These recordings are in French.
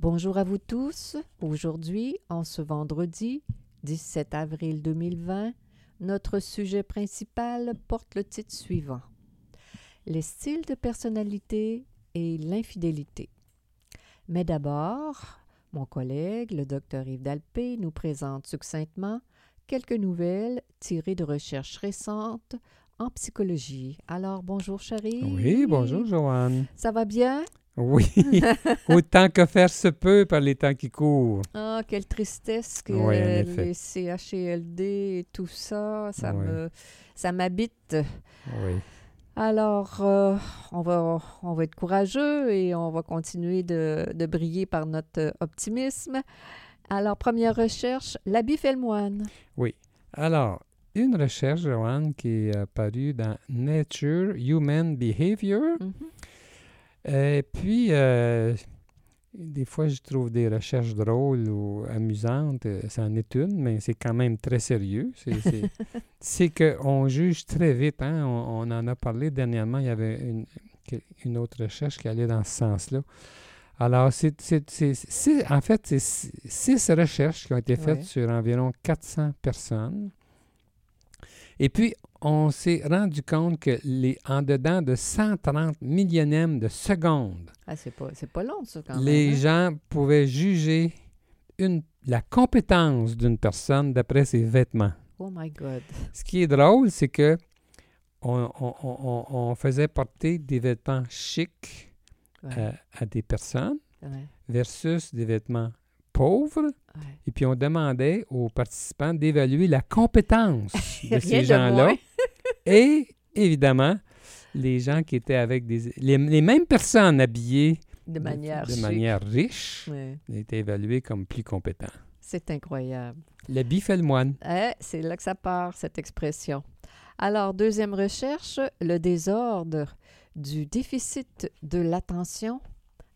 Bonjour à vous tous. Aujourd'hui, en ce vendredi 17 avril 2020, notre sujet principal porte le titre suivant Les styles de personnalité et l'infidélité. Mais d'abord, mon collègue, le docteur Yves Dalpé, nous présente succinctement quelques nouvelles tirées de recherches récentes en psychologie. Alors, bonjour, chérie. Oui, bonjour, Joanne. Ça va bien? Oui, autant que faire se peut par les temps qui courent. Ah, quelle tristesse que Oui, les CHLD et tout ça, ça Oui. me ça m'habite. Oui. Alors, euh, on, va, on va être courageux et on va continuer de, de briller par notre optimisme. Alors, première recherche, l'habit fait le moine. Alors, une recherche, Joanne, qui est apparue dans Nature Human Behavior. Mhm. Et puis, euh, des fois, je trouve des recherches drôles ou amusantes. euh, C'en est une, mais c'est quand même très sérieux. C'est- qu'on juge très vite. Hein? On, on en a parlé dernièrement. Il y avait une, une autre recherche qui allait dans ce sens-là. Alors, c'est, en fait, c'est six six recherches qui ont été faites Ouais. sur environ 400 personnes. Et puis, on s'est rendu compte que les, en dedans de 130 millionièmes de secondes, Ah, c'est pas, c'est pas long, ça, quand les même. hein? gens pouvaient juger une, la compétence d'une personne d'après ses vêtements. Oh my God. Ce qui est drôle, c'est que on, on- on- on- on faisait porter des vêtements chics Ouais, euh, à des personnes ouais, versus des vêtements pauvres. ouais. Et puis on demandait aux participants d'évaluer la compétence de ces gens-là. Et évidemment, les gens qui étaient avec des... Les, les mêmes personnes habillées De manière de manière riche Ouais, étaient évaluées comme plus compétents. C'est incroyable. L'habit fait le moine. Eh, c'est là que ça part, cette expression. Alors, deuxième recherche, le désordre du déficit de l'attention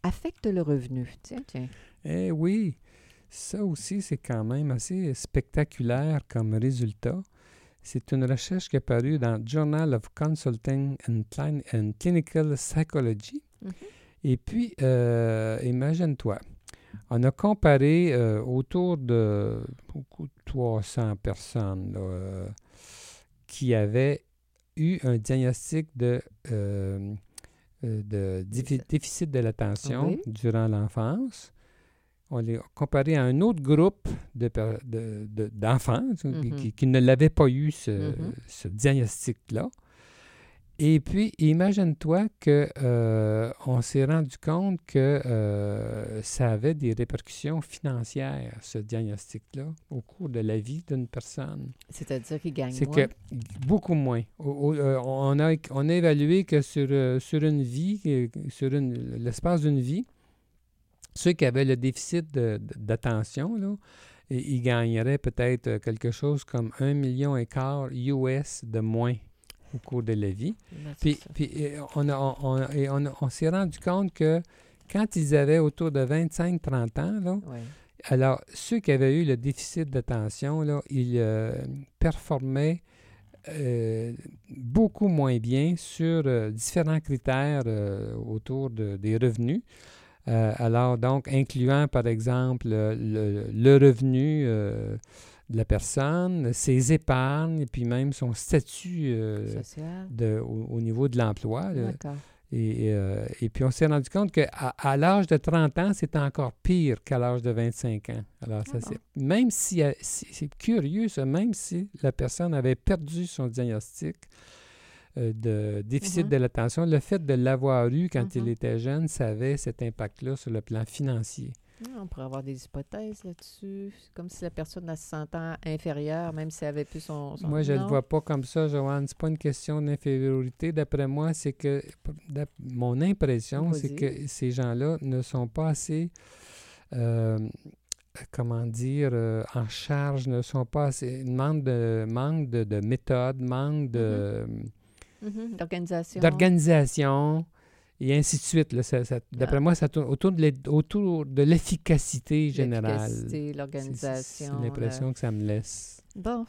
affecte le revenu. Tiens, tiens. Eh oui, ça aussi, c'est quand même assez spectaculaire comme résultat. C'est une recherche qui est parue dans Journal of Consulting and, Clin- and Clinical Psychology. Mhm. Et puis, euh, imagine-toi, on a comparé euh, autour de beaucoup de 300 personnes là, euh, qui avaient eu un diagnostic de, de défi- déficit de l'attention Oui. durant l'enfance. On les a comparés à un autre groupe de per- de- de- d'enfants qui- qui, qui ne l'avaient pas eu, ce, Mhm. ce diagnostic-là. Et puis, imagine-toi que euh, on s'est rendu compte que euh, ça avait des répercussions financières, ce diagnostic-là, au cours de la vie d'une personne. C'est-à-dire qu'il gagne C'est moins? que beaucoup moins. Euh, on, a, on a évalué que sur, euh, sur une vie, sur l'espace d'une vie, ceux qui avaient le déficit d'attention, là, ils gagneraient peut-être euh, quelque chose comme un million et quart US de moins au cours de la vie. Puis, puis, on, s'est rendu compte que quand ils avaient autour de 25-30 ans, là, alors, ceux qui avaient eu le déficit d'attention, là, ils euh, performaient euh, beaucoup moins bien sur euh, différents critères autour de- des revenus. Euh, alors, donc, incluant, par exemple, le, revenu euh, de la personne, ses épargnes, et puis même son statut euh, Social. de- au, au niveau de l'emploi. D'accord. Et, euh, et puis, on s'est rendu compte qu'à à, l'âge de 30 ans, c'est encore pire qu'à l'âge de 25 ans. Alors, ça, Ah bon? c'est, même si, si- c'est curieux, ça, même si la personne avait perdu son diagnostic de déficit Mhm. de l'attention, le fait de l'avoir eu quand il Mhm. était jeune, ça avait cet impact-là sur le plan financier. Ah, On pourrait avoir des hypothèses là-dessus. C'est comme si la personne elle se sentant inférieure, même si elle avait plus son. son- Moi, je ne le vois pas comme ça, Joanne. C'est pas une question d'infériorité. D'après moi, c'est que mon impression, c'est que ces gens-là ne sont pas assez euh, comment dire, euh, en charge, ne sont pas assez, manque de, manque de, de méthode, manque de, Mhm, D'organisation. d'organisation, et ainsi de suite. là. Ça- ça- D'après Ah. moi, ça tourne autour de l'e- autour de l'efficacité générale. L'efficacité, l'organisation. C'est l'impression que ça me laisse. Bon,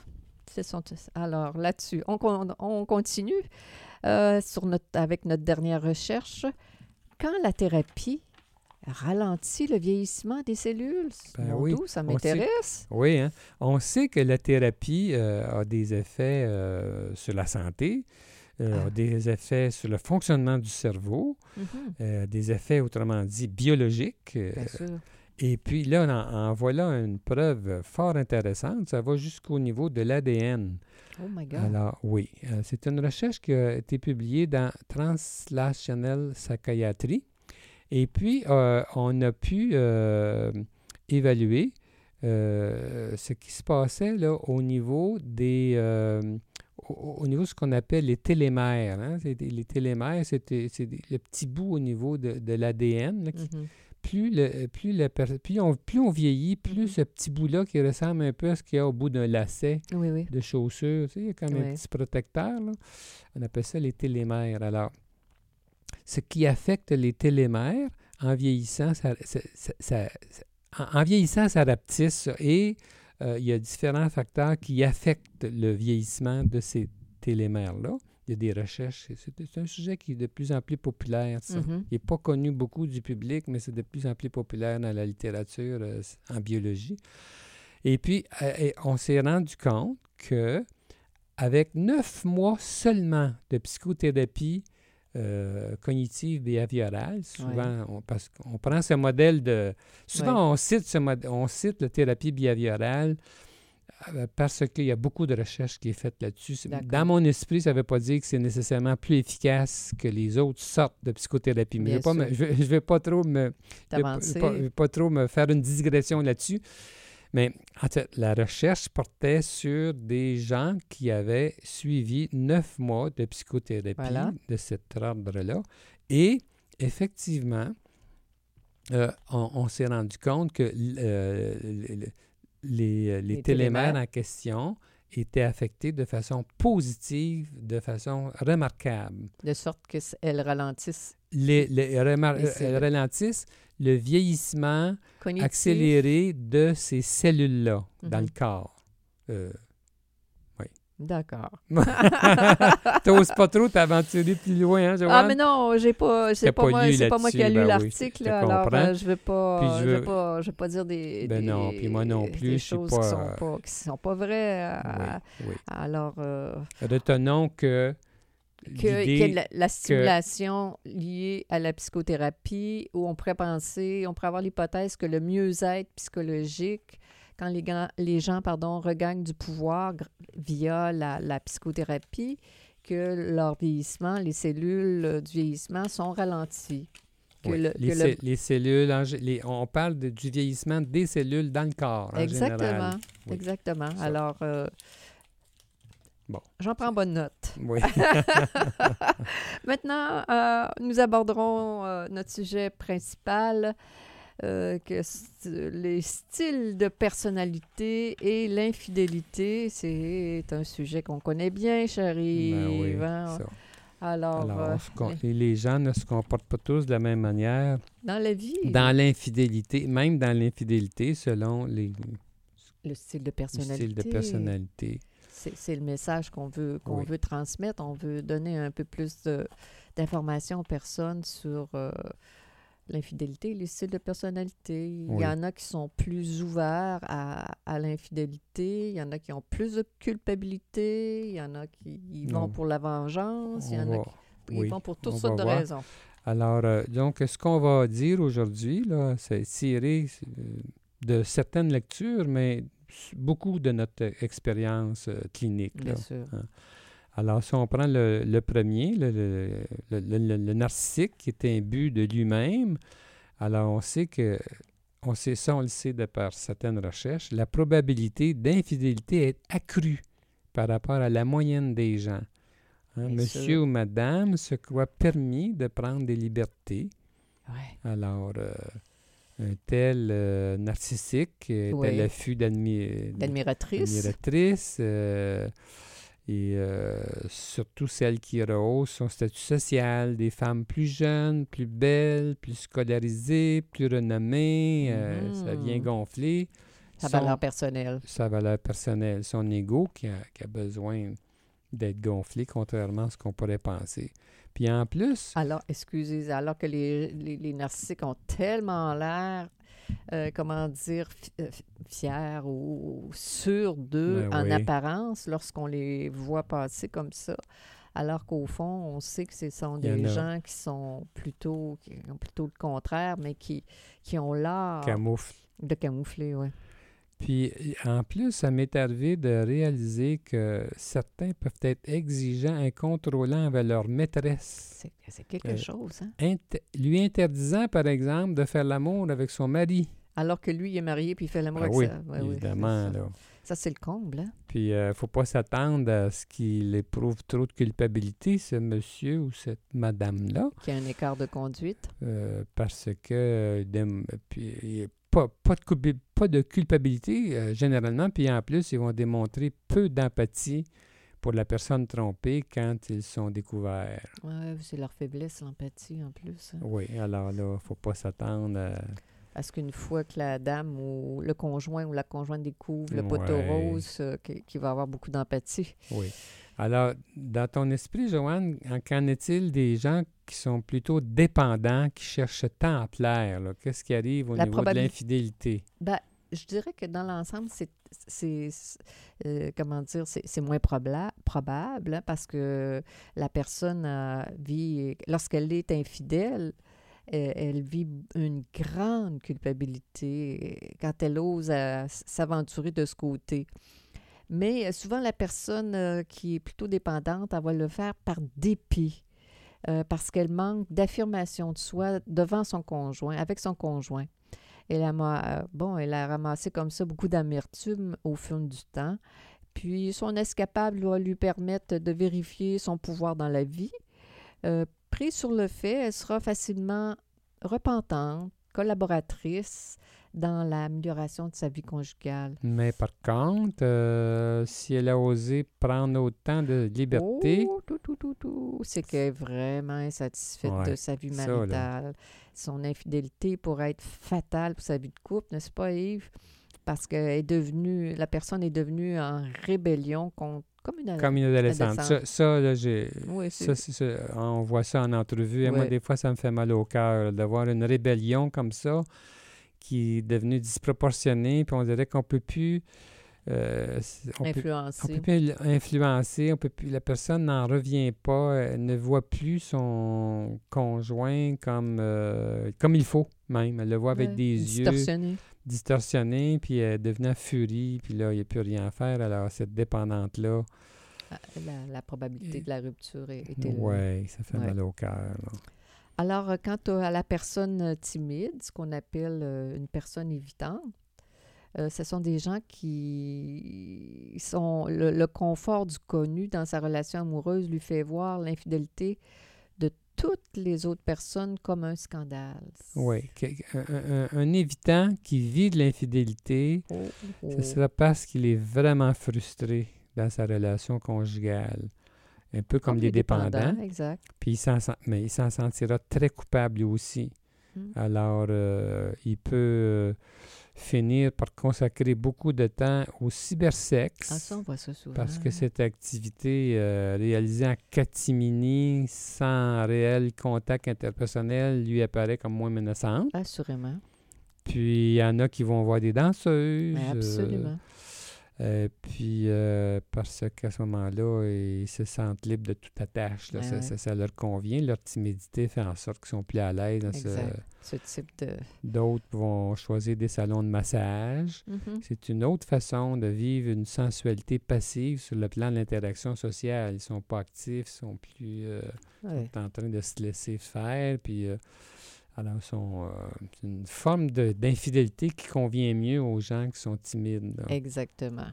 ce sont... alors là-dessus, on, con- on continue euh, sur notre, avec notre dernière recherche. Quand la thérapie ralentit le vieillissement des cellules, Ben oui, ça on m'intéresse. Oui, hein? on sait que la thérapie euh, a des effets euh, sur la santé, euh, Ah. des effets sur le fonctionnement du cerveau, Mhm, euh, des effets, autrement dit, biologiques. euh, Bien sûr. et puis là, en, en voilà une preuve fort intéressante. Ça va jusqu'au niveau de l'ADN. Oh my God. Alors, oui, euh, c'est une recherche qui a été publiée dans Translational Psychiatry. Et puis, euh, on a pu euh, évaluer ce qui se passait là, au niveau des. Au, au niveau de ce qu'on appelle les télémères. hein. Les télémères, c'est le petit bout au niveau de, de l'ADN. Mhm. Plus, le, plus, la per- plus, on, plus on vieillit, plus Mhm. ce petit bout-là qui ressemble un peu à ce qu'il y a au bout d'un lacet Oui, oui. de chaussures. Tu sais, il y a comme un petit protecteur. là. On appelle ça les télémères. Alors, ce qui affecte les télémères en vieillissant, ça, ça- ça- ça- ça- en, en vieillissant, ça rapetisse ça. et euh, il y a différents facteurs qui affectent le vieillissement de ces télémères-là. Il y a des recherches. C'est un sujet qui est de plus en plus populaire. ça. Mhm. Il n'est pas connu beaucoup du public, mais c'est de plus en plus populaire dans la littérature euh, en biologie. Et puis, euh, et on s'est rendu compte que avec neuf mois seulement de psychothérapie euh, cognitive behaviorale, souvent, on, parce qu'on prend ce modèle de... Souvent, on, cite ce mod- on cite la thérapie behaviorale euh, parce qu'il y a beaucoup de recherches qui est faite là-dessus. Dans mon esprit, ça ne veut pas dire que c'est nécessairement plus efficace que les autres sortes de psychothérapie. Mais je ne vais, pas vais- trop me, pas trop me faire une digression là-dessus. Mais en fait, la recherche portait sur des gens qui avaient suivi neuf mois de psychothérapie Voilà. de cet ordre-là. Et effectivement, euh, on, on s'est rendu compte que euh, le- le- les, euh, les Les télémères télémères. en question étaient affectés de façon positive, de façon remarquable De sorte qu'elles ralentissent les, les remar- le vieillissement accéléré de ces cellules-là dans Mhm. le corps. Euh, D'accord. T'oses pas trop t'aventurer plus loin, hein, Joanne? Ah, mais non, j'ai pas, c'est pas, pas moi, lu c'est pas moi qui a là-dessus, lu ben oui, l'article, alors euh, je vais pas, Puis je je vais veux- pas, je vais pas dire des, Ben des- non, puis moi non plus, des choses pas, qui sont pas, qui sont pas vraies. euh, Oui, oui. Alors, euh, Retenons que, que, l'idée- que la, la stimulation liée à la psychothérapie, où on pourrait penser, on pourrait avoir l'hypothèse que le mieux-être psychologique, quand les, gens- les gens pardon, regagnent du pouvoir via la, la psychothérapie, que leur vieillissement, les cellules du vieillissement sont ralenties. Que oui, le- les, que le- cell- les cellules, les- on parle de- du vieillissement des cellules dans le corps, en Exactement. général. Oui, Exactement. ça. Alors, euh, Bon. j'en prends bonne note. Oui. Maintenant, euh, nous aborderons euh, notre sujet principal, euh, que les styles de personnalité et l'infidélité. C'est un sujet qu'on connaît bien, chérie. Ben oui, hein? Alors, Alors, euh, on les- gens ne se comportent pas tous de la même manière dans la vie, dans l'infidélité, même dans l'infidélité, selon les le style de personnalité, styles de personnalité. c'est le message qu'on veut, qu'on Oui. veut transmettre. On veut donner un peu plus d'informations aux personnes sur euh, l'infidélité et les styles de personnalité. Il y en a qui sont plus ouverts à, à l'infidélité, il y en a qui ont plus de culpabilité, il y en a qui y vont On- pour la vengeance, il y en a qui oui, vont pour toutes on sortes de voir. raisons. Alors, euh, donc, ce qu'on va dire aujourd'hui, là, c'est tiré euh, de certaines lectures, mais beaucoup de notre expérience euh, clinique. là. Bien sûr. Alors, si on prend le, le premier, le, le, le- le- le narcissique, qui est imbu de lui-même, alors on sait que, on sait ça, on le sait de par certaines recherches, la probabilité d'infidélité est accrue par rapport à la moyenne des gens. Hein, monsieur sûr. ou madame se croit permis de prendre des libertés. Ouais. Alors, euh, un tel euh, narcissique est à Oui. l'affût d'admi- L'admiratrice. Et euh, surtout celles qui rehaussent son statut social, des femmes plus jeunes, plus belles, plus scolarisées, plus renommées, euh, ça vient Mhm. gonfler Sa son- valeur personnelle. sa valeur personnelle, son ego qui a, qui a besoin d'être gonflé, contrairement à ce qu'on pourrait penser. Puis en plus, Alors, excusez, alors que les, les, les narcissiques ont tellement l'air, euh, comment dire, fi- euh, fiers ou sûrs d'eux Ben en oui. apparence lorsqu'on les voit passer comme ça. Alors qu'au fond, on sait que ce sont des gens qui sont plutôt, qui ont plutôt le contraire, mais qui, qui ont l'art camoufle. de camoufler, oui. Puis en plus, ça m'est arrivé de réaliser que certains peuvent être exigeants, incontrôlants envers leur maîtresse, C'est quelque Euh, chose, hein? Lui interdisant, par exemple, de faire l'amour avec son mari. Alors que lui, il est marié puis il fait l'amour Ah avec oui, ça. Ouais, oui, évidemment. ça. là. Ça, c'est le comble, hein? Puis il ne faut pas s'attendre à ce qu'il éprouve trop de culpabilité, ce monsieur ou cette madame-là. Qui a un écart de conduite. Euh, parce que euh, puis, pas, pas, de, culpi- pas de culpabilité euh, généralement, puis en plus, ils vont démontrer peu d'empathie pour la personne trompée quand ils sont découverts. Ouais, c'est leur faiblesse, l'empathie en plus. hein. Oui, alors là, il ne faut pas s'attendre à... Parce qu'une fois que la dame ou le conjoint ou la conjointe découvre le poteau Ouais. rose, euh, qui, va avoir beaucoup d'empathie. Oui. Alors, dans ton esprit, Joanne, en- qu'en est-il des gens qui sont plutôt dépendants, qui cherchent tant à plaire? Qu'est-ce qui arrive au La niveau de l'infidélité? Ben, je dirais que dans l'ensemble, c'est, euh, comment dire, c'est, moins probable hein, parce que la personne euh, vit, lorsqu'elle est infidèle, euh, elle vit une grande culpabilité quand elle ose euh, s'aventurer de ce côté. Mais souvent, la personne qui est plutôt dépendante, elle va le faire par dépit, euh, parce qu'elle manque d'affirmation de soi devant son conjoint, avec son conjoint. Elle a, euh, bon, elle a ramassé comme ça beaucoup d'amertume au fil du temps. Puis son escapade va lui permettre de vérifier son pouvoir dans la vie. Euh, prise sur le fait, elle sera facilement repentante, collaboratrice dans l'amélioration de sa vie conjugale. Mais par contre, euh, si elle a osé prendre autant de liberté, Oh, tout, tout, tout, tout. C'est qu'elle est vraiment insatisfaite de sa vie ça, maritale. Son infidélité pourrait être fatale pour sa vie de couple, n'est-ce pas, Yves? Parce que est devenue, la personne est devenue en rébellion contre, comme une comme une adolescente. Ça, adolescente. ça, là, j'ai... Oui, Ça, ça, on voit ça en entrevue. Et moi, des fois, ça me fait mal au cœur de voir une rébellion comme ça qui est devenue disproportionnée. Puis on dirait qu'on peut plus... euh, on peut- on peut plus influencer, on peut plus, la personne n'en revient pas, elle ne voit plus son conjoint comme, euh, comme il faut même. Elle le voit avec Ouais, des yeux distorsionné. distorsionnés, puis elle devenait en furie, puis là, il n'y a plus rien à faire. Alors, cette dépendante-là, Ah, La, la probabilité de la rupture est, est élevée. ouais, ça fait Ouais. mal au cœur. Alors, euh, quant à la personne euh, timide, ce qu'on appelle euh, une personne évitante, euh, ce sont des gens qui sont... Le, le confort du connu dans sa relation amoureuse lui fait voir l'infidélité de toutes les autres personnes comme un scandale. Oui, un, un- un évitant qui vit de l'infidélité, Oh, oh. ce sera parce qu'il est vraiment frustré dans sa relation conjugale. Un peu comme, les dépendants. Exact. Puis il s'en mais il s'en sentira très coupable lui aussi. Mm. Alors, euh, il peut euh, finir par consacrer beaucoup de temps au cybersexe. Ah, ça, on voit ça souvent. Parce que cette activité euh, réalisée en catimini, sans réel contact interpersonnel, lui apparaît comme moins menaçante. Assurément. Puis il y en a qui vont voir des danseuses. Mais absolument. Euh, puis euh, parce qu'à ce moment-là, ils se sentent libres de toute attache. là. Ouais, ça, ouais. ça- ça leur convient. Leur timidité fait en sorte qu'ils sont plus à l'aise. dans ce- Exact. Ce type de... D'autres vont choisir des salons de massage. Mhm. C'est une autre façon de vivre une sensualité passive sur le plan de l'interaction sociale. Ils sont pas actifs, ils sont plus euh, Ouais. sont en train de se laisser faire. Puis, euh, alors, euh, c'est une forme de- d'infidélité qui convient mieux aux gens qui sont timides. Exactement.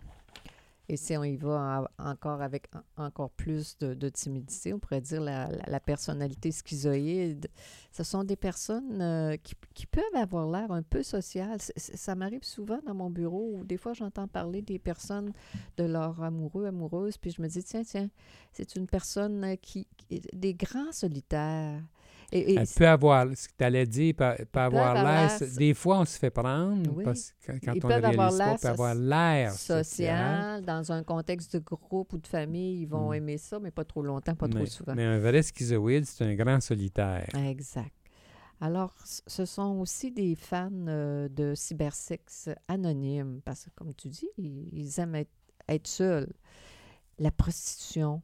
Et si on y va encore avec encore plus de, timidité, on pourrait dire la, la, personnalité schizoïde, ce sont des personnes euh, qui, qui, peuvent avoir l'air un peu sociales. ça m'arrive souvent dans mon bureau où des fois j'entends parler des personnes de leur amoureux, amoureuse, puis je me dis, tiens, tiens, c'est une personne qui, des grands solitaires. Elle peut avoir, ce que tu allais dire, peut, avoir l'air. Des fois, on se fait prendre parce que quand on réalise pas, peut avoir l'air social. Dans un contexte de groupe ou de famille, ils vont mm. aimer ça, mais pas trop longtemps, pas trop souvent. Mais un vrai schizoïde, c'est un grand solitaire. Exact. Alors, ce sont aussi des fans euh, de cybersex anonymes parce que, comme tu dis, ils aiment être, seuls. La prostitution.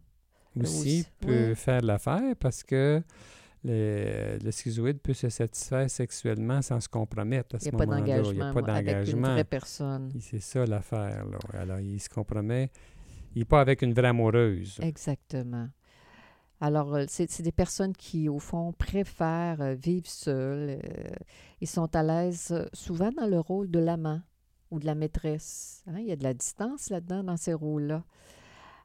Aussi, peut faire l'affaire parce que le, schizoïde peut se satisfaire sexuellement sans se compromettre à ce moment-là. Il n'y a pas d'engagement. Avec une vraie personne. C'est ça l'affaire. Alors, il se compromet. Il n'est pas avec une vraie amoureuse. Exactement. Alors, euh, c'est des personnes qui, au fond, préfèrent euh, vivre seules. Euh, ils sont à l'aise souvent dans le rôle de l'amant ou de la maîtresse. Hein. Il y a de la distance là-dedans, dans ces rôles-là.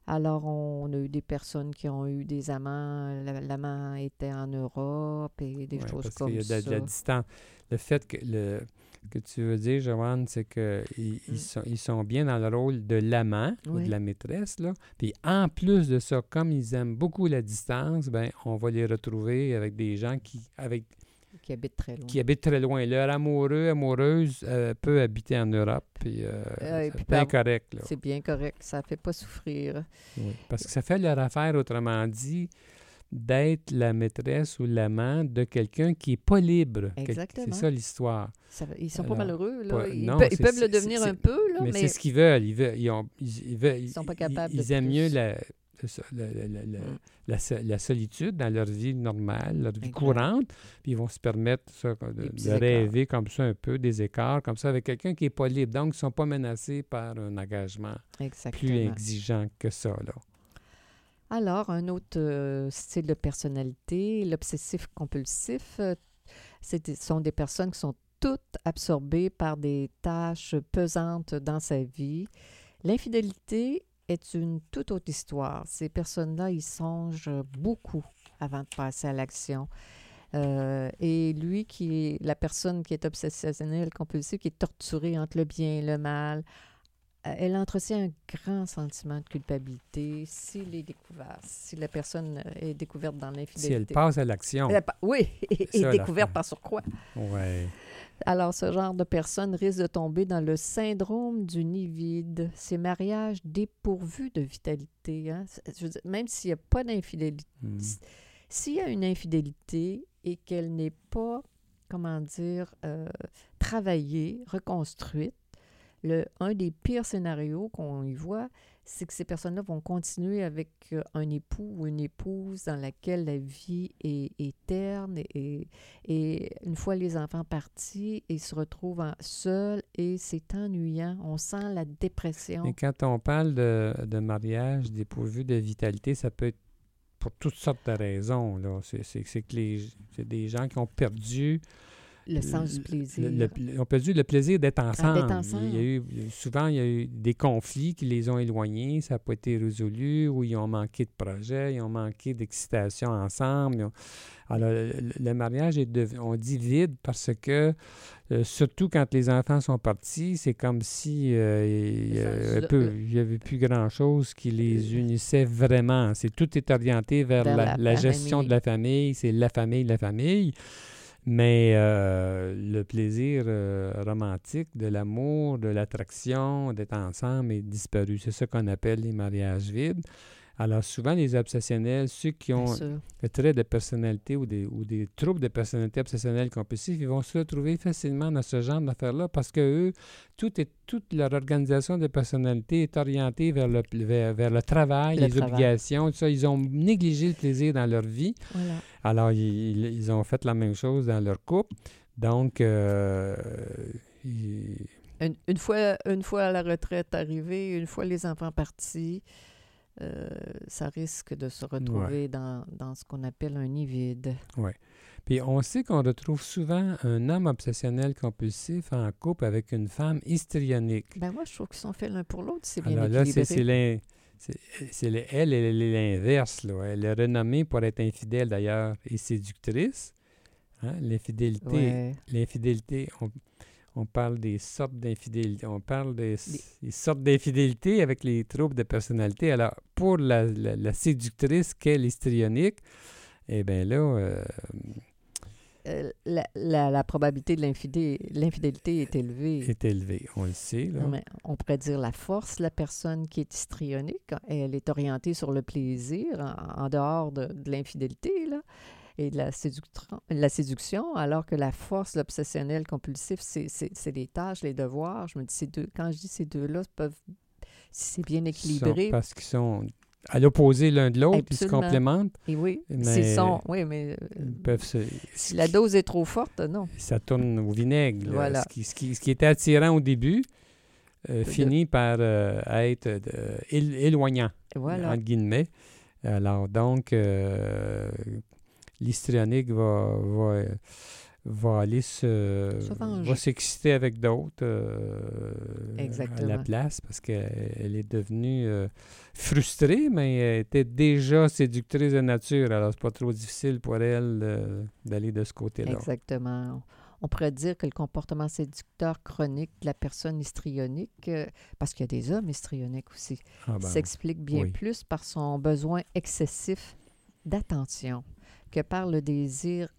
Alors, on a eu des personnes qui ont eu des amants. L'amant était en Europe et des choses comme ça. Il y a de, la distance. Le fait que le que tu veux dire, Joanne, c'est qu'ils ils mm. sont, ils sont bien dans le rôle de l'amant ou de la maîtresse. Là. Puis en plus de ça, comme ils aiment beaucoup la distance, ben on va les retrouver avec des gens qui, avec qui habitent très loin. Qui habitent très loin. Leur amoureux, amoureuse euh, peut habiter en Europe. Puis, euh, c'est bien correct. C'est bien correct. Ça ne fait pas souffrir. parce que ça fait leur affaire, autrement dit, d'être la maîtresse ou l'amant de quelqu'un qui n'est pas libre. Exactement. C'est ça l'histoire. ils sont pas malheureux. Là. ils, peuvent le devenir un peu. Là, mais, c'est ce qu'ils veulent. Ils veulent. Ils, veulent, sont pas capables Ils aiment mieux la, Mm. la, solitude dans leur vie normale, leur vie courante, puis ils vont se permettre de, rêver comme ça un peu, des écarts comme ça, avec quelqu'un qui n'est pas libre. Donc, ils ne sont pas menacés par un engagement plus exigeant que ça. Là. Alors, un autre euh, style de personnalité, l'obsessif-compulsif, euh, ce sont des personnes qui sont toutes absorbées par des tâches pesantes dans sa vie. L'infidélité est une toute autre histoire. Ces personnes-là, ils songent beaucoup avant de passer à l'action. Euh, et lui, qui est la personne qui est obsessionnelle, compulsive, qui est torturée entre le bien et le mal, euh, elle entretient un grand sentiment de culpabilité s'il est découvert, si la personne est découverte dans l'infidélité. Si elle passe à l'action. Oui, et, découverte par surcroît. Oui. Alors, ce genre de personne risque de tomber dans le syndrome du nid vide, ces mariages dépourvus de vitalité. Hein. même s'il n'y a pas d'infidélité, hmm. s'il y a une infidélité et qu'elle n'est pas, comment dire, euh, travaillée, reconstruite, le, un des pires scénarios qu'on y voit, c'est que ces personnes-là vont continuer avec euh, un époux ou une épouse dans laquelle la vie est, est terne et, et, une fois les enfants partis, ils se retrouvent seuls et c'est ennuyant. On sent la dépression. Et quand on parle de, de mariage dépourvu de vitalité, ça peut être pour toutes sortes de raisons. C'est que les, des gens qui ont perdu le sens du plaisir. on peut dire le plaisir d'être ah, ensemble. Il y a eu, souvent, il y a eu des conflits qui les ont éloignés, ça n'a pas été résolu, ou ils ont manqué de projet, ils ont manqué d'excitation ensemble. Alors, le, mariage est, on dit vide parce que, euh, surtout quand les enfants sont partis, c'est comme si euh, il n'y avait plus grand-chose qui les unissait vraiment. C'est tout est orienté vers, la, gestion de la famille, c'est la famille, la famille. Mais euh, le plaisir euh, romantique de l'amour, de l'attraction, d'être ensemble est disparu. C'est ce qu'on appelle les mariages vides. Alors souvent, les obsessionnels, ceux qui ont le trait de personnalité ou des, ou des troubles de personnalité obsessionnelle compulsif, ils vont se retrouver facilement dans ce genre d'affaires-là parce que eux, tout est, toute leur organisation de personnalité est orientée vers le, vers, le travail, les obligations, tout ça. Ils ont négligé le plaisir dans leur vie. Alors, ils, ont fait la même chose dans leur couple. Donc, euh, une, fois, une fois la retraite arrivée, une fois les enfants partis, euh, ça risque de se retrouver dans, dans ce qu'on appelle un nid vide. Oui. Puis on sait qu'on retrouve souvent un homme obsessionnel compulsif en couple avec une femme histrionique. Ben moi, je trouve qu'ils sont faits l'un pour l'autre, c'est bien Alors là, équilibré. c'est c'est l'in- c'est- c'est le- elle, elle est l'inverse. là. Elle est renommée pour être infidèle d'ailleurs et séductrice. Hein, L'infidélité, Ouais. l'infidélité, on, on parle des sortes d'infidélité. On parle des, des sortes d'infidélité avec les troubles de personnalité. Alors, pour la, la- la séductrice qu'est l'histrionique, eh bien là, euh, Euh, la, la- probabilité de l'infidé- l'infidélité est élevée. est élevée. On le sait. Là. Mais on pourrait dire la force, la personne qui est histrionique, elle est orientée sur le plaisir en, en dehors de, de l'infidélité là, et de la, séduction, alors que la force, l'obsessionnel compulsif, c'est, les tâches, les devoirs. Je me dis, ces deux, quand je dis ces deux-là, peuvent, si c'est bien équilibré, parce qu'ils sont à l'opposé l'un de l'autre, ils se complémentent. et oui, mais- sont, oui, mais euh, Ils peuvent se- si la dose est trop forte, non. ça tourne au vinaigre. là. Voilà. Ce, qui, ce qui- ce qui était attirant au début euh, De- finit par euh, être euh, él- éloignant, Voilà. entre guillemets. Alors, donc, l'histrionique va, va, va aller se... Va s'exciter avec d'autres euh, à la place parce qu'elle elle est devenue euh, frustrée, mais elle était déjà séductrice de nature. Alors, c'est pas trop difficile pour elle d'aller de ce côté-là. Exactement. On pourrait dire que le comportement séducteur chronique de la personne histrionique, euh, parce qu'il y a des hommes histrioniques aussi, Ah ben, s'explique bien oui. plus par son besoin excessif d'attention que par le désir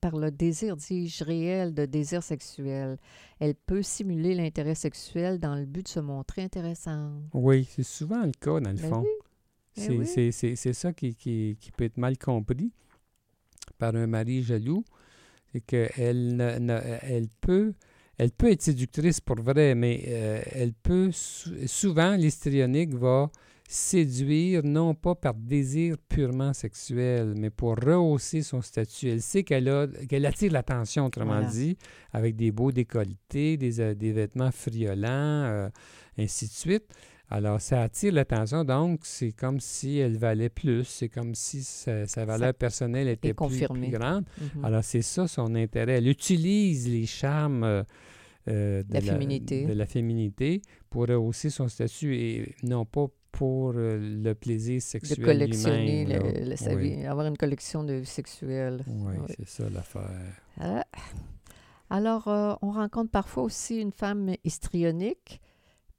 par le désir, dis-je, réel de désir sexuel. Elle peut simuler l'intérêt sexuel dans le but de se montrer intéressante. Oui, c'est souvent le cas, dans le Ben fond. oui, ben C'est oui. c'est- c'est- c'est ça qui, qui- qui peut être mal compris par un mari jaloux. C'est qu'elle ne- ne- elle peut, elle peut être séductrice pour vrai, mais euh, elle peut, sou- souvent, l'histrionique va séduire non pas par désir purement sexuel, mais pour rehausser son statut. Elle sait qu'elle qu'elle attire l'attention, autrement Voilà. dit, avec des beaux décolletés, des, euh, des vêtements friolents, euh, ainsi de suite. Alors, ça attire l'attention, donc c'est comme si elle valait plus, c'est comme si sa, sa valeur personnelle était plus, grande. Mhm. Alors, c'est ça son intérêt. Elle utilise les charmes euh, de, La féminité. de la féminité pour rehausser son statut et non pas pour euh, le plaisir de sexuel collectionner, lui-même. là. le- Oui. avoir une collection de sexuelle. Oui, Oui. c'est ça l'affaire. Ah. Alors, euh, on rencontre parfois aussi une femme histrionique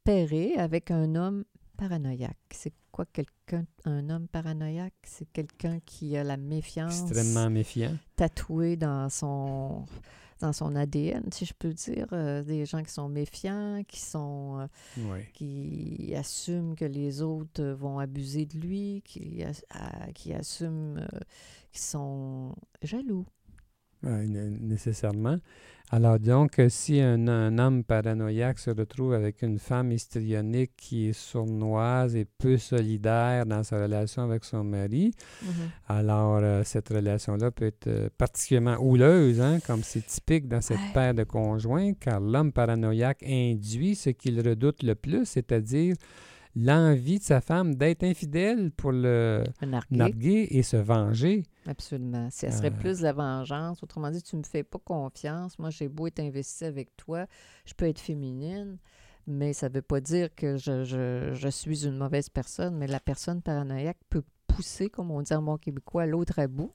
pairée avec un homme paranoïaque. C'est quoi quelqu'un, un homme paranoïaque? C'est quelqu'un qui a la méfiance Extrêmement méfiant. tatouée dans son, dans son ADN, si je peux dire. Euh, des gens qui sont méfiants, qui sont... euh, Oui. qui assume que les autres euh, vont abuser de lui, qui, à- qui euh, qu'ils sont jaloux. Né- nécessairement. Alors donc, euh, si un, un homme paranoïaque se retrouve avec une femme histrionique qui est sournoise et peu solidaire dans sa relation avec son mari, alors euh, cette relation-là peut être euh, particulièrement houleuse, hein, comme c'est typique dans cette Ouais. paire de conjoints, car l'homme paranoïaque induit ce qu'il redoute le plus, c'est-à-dire l'envie de sa femme d'être infidèle pour le narguer et se venger. absolument. Ça serait Euh. plus la vengeance. Autrement dit, tu me fais pas confiance. Moi, j'ai beau être investi avec toi, je peux être féminine, mais ça veut pas dire que je, je- je suis une mauvaise personne. Mais la personne paranoïaque peut pousser, comme on dit en bon québécois, l'autre à bout.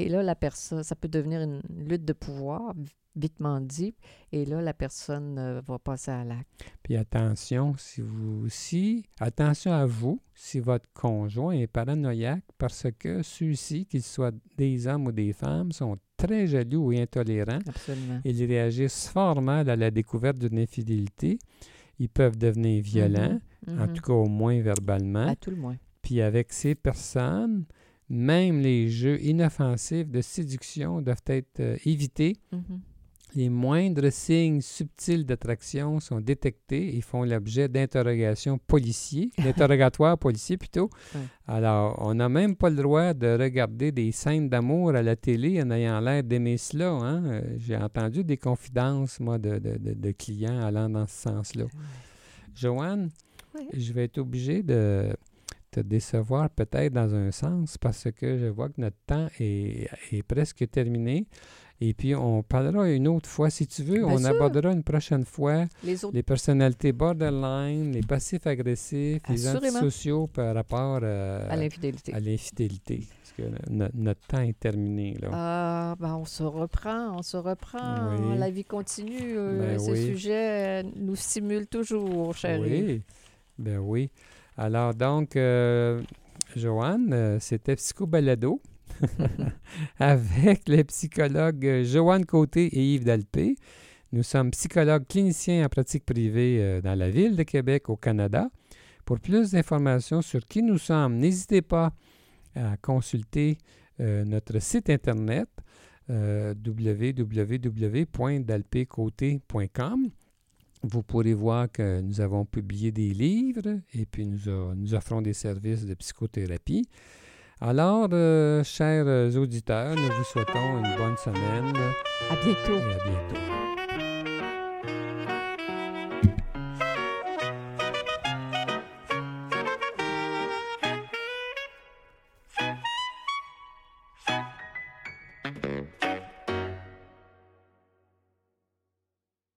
Et là, la personne, ça peut devenir une lutte de pouvoir, vitement dit. Et là, la personne euh, va passer à l'acte. Puis attention, si vous si attention à vous, si votre conjoint est paranoïaque, parce que ceux-ci, qu'ils soient des hommes ou des femmes, sont très jaloux et intolérants. Absolument. Ils réagissent fort mal à la découverte d'une infidélité. Ils peuvent devenir violents, Mhm, en mhm. tout cas au moins verbalement. À tout le moins. Puis avec ces personnes, même les jeux inoffensifs de séduction doivent être euh, évités. Mhm. Les moindres signes subtils d'attraction sont détectés et font l'objet d'interrogations policiers, d'interrogatoires policiers plutôt. Ouais. Alors, on n'a même pas le droit de regarder des scènes d'amour à la télé en ayant l'air d'aimer cela. hein. Euh, J'ai entendu des confidences, moi, de, de- de- de clients allant dans ce sens-là. Joanne, Oui. je vais être obligé de, te décevoir peut-être dans un sens parce que je vois que notre temps est, est presque terminé. Et puis, on parlera une autre fois, si tu veux. Bien on sûr. abordera une prochaine fois Les autres. les personnalités borderline, les passifs agressifs, les antisociaux par rapport euh, à l'infidélité. à l'infidélité. Parce que no- notre temps est terminé. Là. Ah, ben on se reprend, on se reprend. Oui. La vie continue. euh, Ben ces oui. sujets euh, nous stimulent toujours, chérie. Oui, ben oui. Alors donc, euh, Joanne, euh, c'était Psycho Balado avec les psychologues euh, Joanne Côté et Yves Dalpé. Nous sommes psychologues cliniciens en pratique privée dans la ville de Québec au Canada. Pour plus d'informations sur qui nous sommes, n'hésitez pas à consulter euh, notre site internet euh. Vous pourrez voir que nous avons publié des livres et puis nous, a- nous offrons des services de psychothérapie. Alors, euh, chers auditeurs, nous vous souhaitons une bonne semaine À bientôt. et à bientôt.